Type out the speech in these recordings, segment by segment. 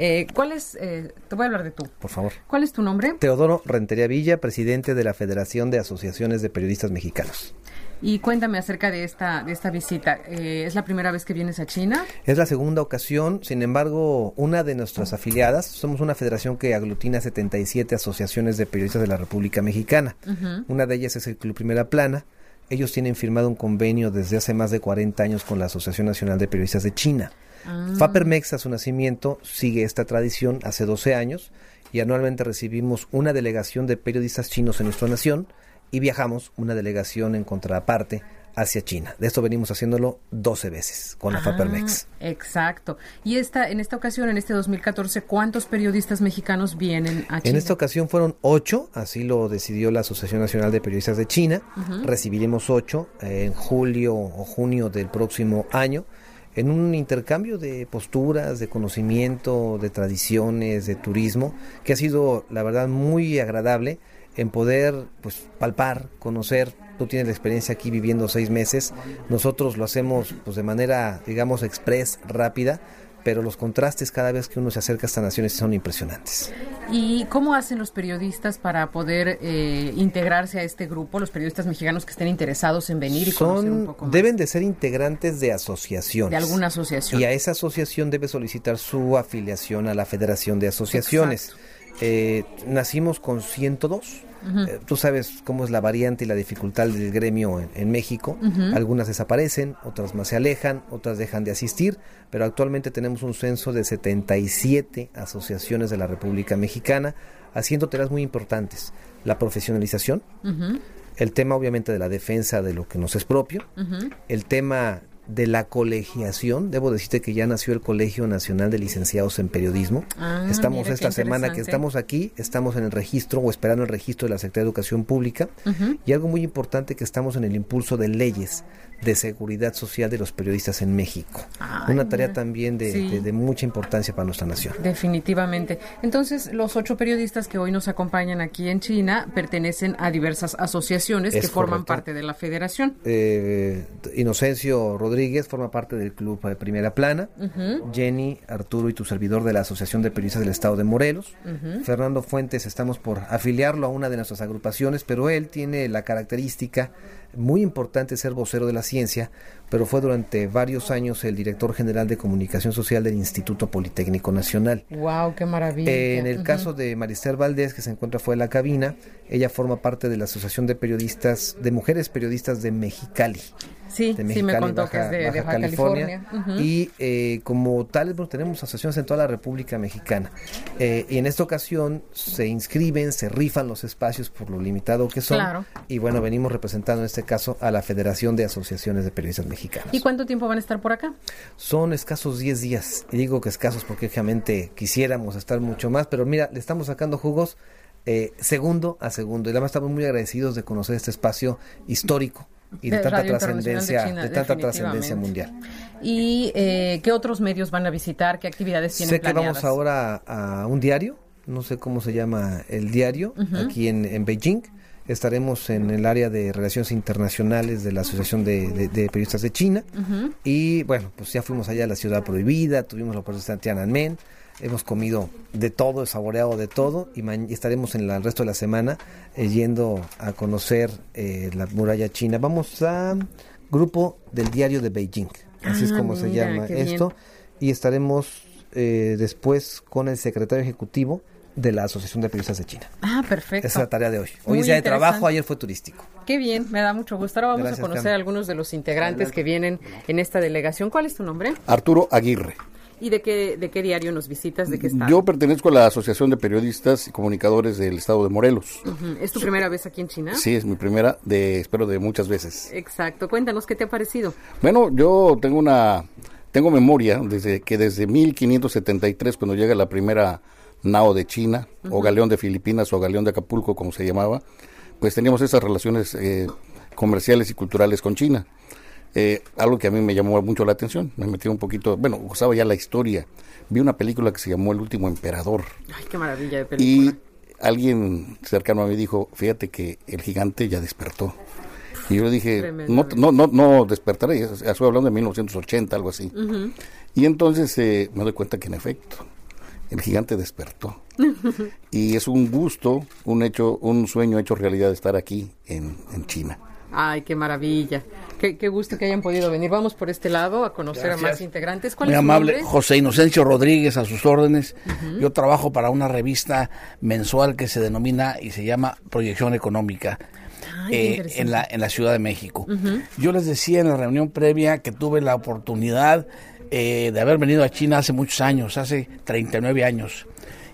Eh, ¿Cuál es, eh, te voy a hablar de tú. Por favor. ¿Cuál es tu nombre? Teodoro Rentería Villa, presidente de la Federación de Asociaciones de Periodistas Mexicanos. Y cuéntame acerca de esta, de esta visita. Eh, ¿Es la primera vez que vienes a China? Es la segunda ocasión, sin embargo, una de nuestras afiliadas, somos una federación que aglutina 77 asociaciones de periodistas de la República Mexicana. Una de ellas es el Club Primera Plana. Ellos tienen firmado un convenio desde hace más de 40 años con la Asociación Nacional de Periodistas de China. Ah. Fapermex a su nacimiento sigue esta tradición hace 12 años y anualmente recibimos una delegación de periodistas chinos en nuestra nación y viajamos una delegación en contraparte hacia China. De esto venimos haciéndolo 12 veces con la Ah, Fapermex. Exacto. Y esta, en esta ocasión, en este 2014, ¿cuántos periodistas mexicanos vienen a China? En esta ocasión fueron ocho, así lo decidió la Asociación Nacional de Periodistas de China. Recibiremos ocho eh, en julio o junio del próximo año en un intercambio de posturas, de conocimiento, de tradiciones, de turismo, que ha sido, la verdad, muy agradable en poder pues palpar, conocer. Tú tienes la experiencia aquí viviendo seis meses. Nosotros lo hacemos pues de manera, digamos, express, rápida, pero los contrastes cada vez que uno se acerca a estas naciones son impresionantes. ¿Y cómo hacen los periodistas para poder eh, integrarse a este grupo, los periodistas mexicanos que estén interesados en venir y conocer un Son, poco más? deben de ser integrantes de asociaciones. De alguna asociación. Y a esa asociación debe solicitar su afiliación a la Federación de Asociaciones. Eh, nacimos con 102. Eh, tú sabes cómo es la variante y la dificultad del gremio en, en México. Algunas desaparecen, otras más se alejan, otras dejan de asistir, pero actualmente tenemos un censo de 77 asociaciones de la República Mexicana, haciendo tareas muy importantes. La profesionalización, el tema obviamente de la defensa de lo que nos es propio, el tema de la colegiación, debo decirte que ya nació el Colegio Nacional de Licenciados en Periodismo. Ah, estamos esta semana que estamos aquí, estamos en el registro o esperando el registro de la Secretaría de Educación Pública. Y algo muy importante que estamos en el impulso de leyes de seguridad social de los periodistas en México. Ay, Una tarea también de, Sí. de- de mucha importancia para nuestra nación. Definitivamente. Entonces, los ocho periodistas que hoy nos acompañan aquí en China pertenecen a diversas asociaciones Es que forman correcto. parte de la federación. eh, Inocencio Rodríguez forma parte del club de Primera Plana, Jenny, Arturo y tu servidor de la Asociación de Periodistas del Estado de Morelos, Fernando Fuentes estamos por afiliarlo a una de nuestras agrupaciones, pero él tiene la característica muy importante ser vocero de la ciencia, pero fue durante varios años el director general de comunicación social del Instituto Politécnico Nacional. Wow, qué maravilla. En el caso de Marister Valdés, que se encuentra fuera de la cabina, ella forma parte de la Asociación de Periodistas, de Mujeres Periodistas de Mexicali. Sí, de sí me contó que es de Baja, California. Y eh, como tal, bueno, tenemos asociaciones en toda la República Mexicana. Eh, y en esta ocasión se inscriben, se rifan los espacios por lo limitado que son. Claro. Y bueno, venimos representando en este caso a la Federación de Asociaciones de Periodistas Mexicanos. ¿Y cuánto tiempo van a estar por acá? Son escasos 10 días. Y digo que escasos porque obviamente quisiéramos estar mucho más, pero mira, le estamos sacando jugos eh, segundo a segundo. Y además estamos muy agradecidos de conocer este espacio histórico y de, De tanta de trascendencia, China, de tanta trascendencia mundial. ¿Y eh, qué otros medios van a visitar? ¿Qué actividades tienen Sé que planeadas? vamos ahora a un diario, no sé cómo se llama el diario, aquí en, en Beijing. Estaremos en el área de relaciones internacionales de la Asociación de, de- de Periodistas de China. Y bueno, pues ya fuimos allá a la Ciudad Prohibida, tuvimos la oportunidad de Tiananmen, hemos comido de todo, saboreado de todo y, y estaremos en la- el resto de la semana eh, yendo a conocer eh, la muralla china. Vamos a grupo del diario de Beijing, así es Ah, como se llama bien. esto y estaremos eh, después con el secretario ejecutivo de la Asociación de Periodistas de China. Ah, perfecto. Esa es la tarea de hoy. Hoy Muy es día de trabajo, ayer fue turístico. Qué bien, me da mucho gusto. Ahora vamos Gracias, a conocer Carmen. a algunos de los integrantes que vienen en esta delegación. ¿Cuál es tu nombre? Arturo Aguirre. ¿Y de qué, de qué diario nos visitas? ¿De qué? Yo pertenezco a la Asociación de Periodistas y Comunicadores del Estado de Morelos. ¿Es tu primera vez aquí en China? Sí, es mi primera, de espero de muchas veces. Exacto. Cuéntanos qué te ha parecido. Bueno, yo tengo una tengo memoria desde que desde 1573 cuando llega la primera nao de China o galeón de Filipinas o galeón de Acapulco como se llamaba, pues teníamos esas relaciones eh, comerciales y culturales con China. Eh, algo que a mí me llamó mucho la atención, me metí un poquito, bueno, usaba ya la historia. Vi una película que se llamó El último emperador. Ay, qué maravilla de Y película. alguien cercano a mí dijo, fíjate que el gigante ya despertó. Y yo dije, no, no, no, no despertaré, es- estoy hablando de 1980, algo así. Y entonces eh, me doy cuenta que en efecto, el gigante despertó. y es un gusto, un hecho, un sueño hecho realidad estar aquí en, en China. Ay, qué maravilla. Qué, gusto que hayan podido venir. Vamos por este lado a conocer a más integrantes. ¿Cuál Muy amable, José Inocencio Rodríguez, a sus órdenes. Yo trabajo para una revista mensual que se denomina y se llama Proyección Económica. Eh, en, la, en la Ciudad de México. Yo les decía en la reunión previa que tuve la oportunidad eh, de haber venido a China hace muchos años, hace 39 años.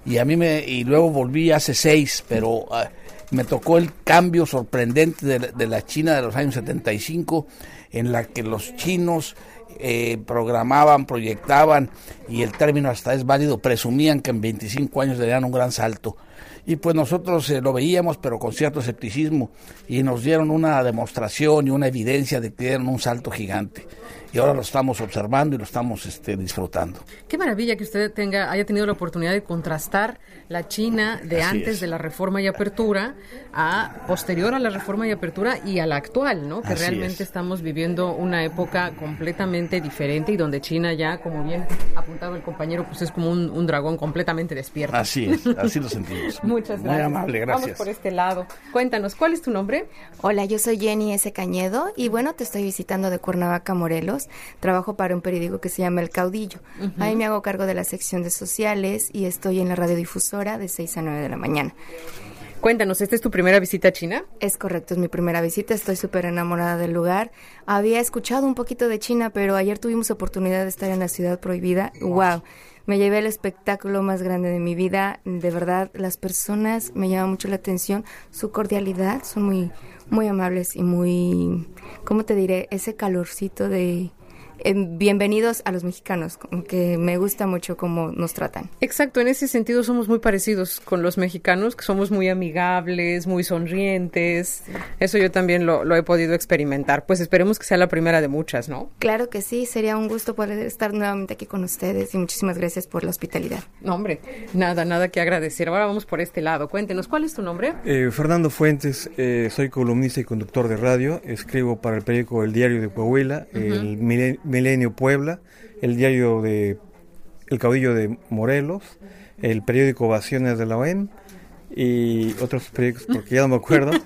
Y a mí me, y luego volví hace seis, pero ah, me tocó el cambio sorprendente de, la China de los años 75, en la que los chinos eh, programaban, proyectaban, y el término hasta es válido, presumían que en 25 años darían un gran salto. Y pues nosotros eh, lo veíamos, pero con cierto escepticismo, y nos dieron una demostración y una evidencia de que dieron un salto gigante y ahora lo estamos observando y lo estamos este, disfrutando. Qué maravilla que usted tenga, haya tenido la oportunidad de contrastar la China de antes de la reforma y apertura a posterior a la reforma y apertura y a la actual, ¿no? Que realmente estamos viviendo una época completamente diferente y donde China ya, como bien apuntado el compañero, pues es como un, dragón completamente despierto. Así es, así lo sentimos. Muchas gracias. Muy amable, gracias. Vamos por este lado. Cuéntanos, ¿cuál es tu nombre? Hola, yo soy Jenny S. Cañedo y bueno, te estoy visitando de Cuernavaca, Morelos trabajo para un periódico que se llama El Caudillo. Ahí me hago cargo de la sección de sociales y estoy en la radiodifusora de 6 a 9 de la mañana. Cuéntanos, ¿esta es tu primera visita a China? Es correcto, es mi primera visita, estoy súper enamorada del lugar. Había escuchado un poquito de China, pero ayer tuvimos oportunidad de estar en la ciudad prohibida. ¡Wow! Me llevé el espectáculo más grande de mi vida. De verdad, las personas me llaman mucho la atención, su cordialidad, son muy, muy amables y muy, ¿cómo te diré? Ese calorcito de bienvenidos a los mexicanos, que me gusta mucho cómo nos tratan. Exacto, en ese sentido somos muy parecidos con los mexicanos, que somos muy amigables, muy sonrientes. Eso yo también lo, lo he podido experimentar. Pues esperemos que sea la primera de muchas, ¿no? Claro que sí, sería un gusto poder estar nuevamente aquí con ustedes y muchísimas gracias por la hospitalidad. No, hombre, nada, nada que agradecer. Ahora vamos por este lado. Cuéntenos, ¿cuál es tu nombre? Eh, Fernando Fuentes, eh, soy columnista y conductor de radio. Escribo para el periódico El Diario de Coahuila, el Milenio Puebla, el diario de El Caudillo de Morelos, el periódico Ovaciones de la OEM y otros periódicos porque ya no me acuerdo.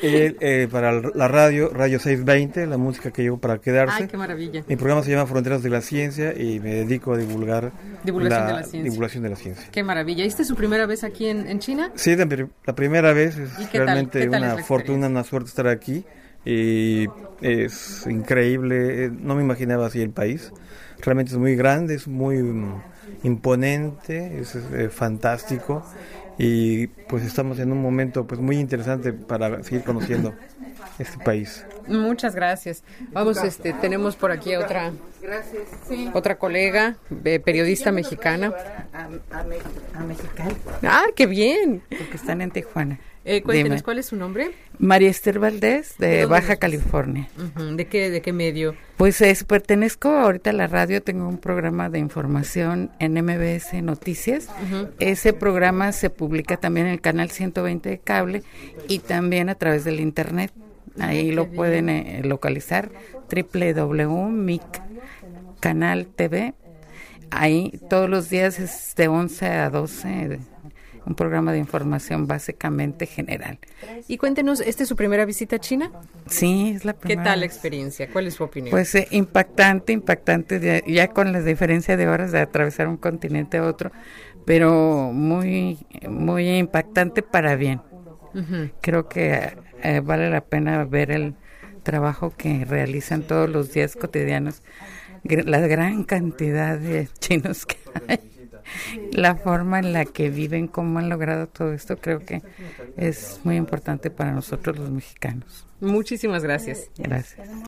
Eh, para la radio, Radio 620, la música que llevo para quedarse. Ay, qué maravilla. Mi programa se llama Fronteras de la Ciencia y me dedico a divulgar divulgación, de, la ciencia. divulgación de la ciencia. Qué maravilla. ¿Esta es su primera vez aquí en, China? Sí, la, primera vez. Es realmente una fortuna, una suerte estar aquí y es increíble, no me imaginaba así el país, realmente es muy grande, es muy mm, imponente, es eh, fantástico y pues estamos en un momento pues muy interesante para seguir conociendo este país. Muchas gracias. Vamos, este, tenemos por aquí a otra, otra colega, eh, periodista mexicana. A, Mexicali. Ah, qué bien. Porque están en Tijuana. Eh, cuéntenos, ¿cuál es su nombre? María Esther Valdés, de, Baja California. ¿De qué de qué medio? Pues es, pertenezco ahorita a la radio, tengo un programa de información en MBS Noticias. Ese programa se publica también en el canal 120 de cable y también a través del internet. Ahí lo pueden eh, localizar www.mic canal TV. Ahí todos los días es de 11 a 12 un programa de información básicamente general. Y cuéntenos, ¿esta es su primera visita a China? Sí, es la primera. ¿Qué tal la experiencia? ¿Cuál es su opinión? Pues eh, impactante, impactante, ya, con la diferencia de horas de atravesar un continente a otro, pero muy, muy impactante para bien. Creo que eh, vale la pena ver el trabajo que realizan todos los días cotidianos, la gran cantidad de chinos que hay la forma en la que viven, cómo han logrado todo esto, creo que es muy importante para nosotros los mexicanos. Muchísimas gracias. Gracias.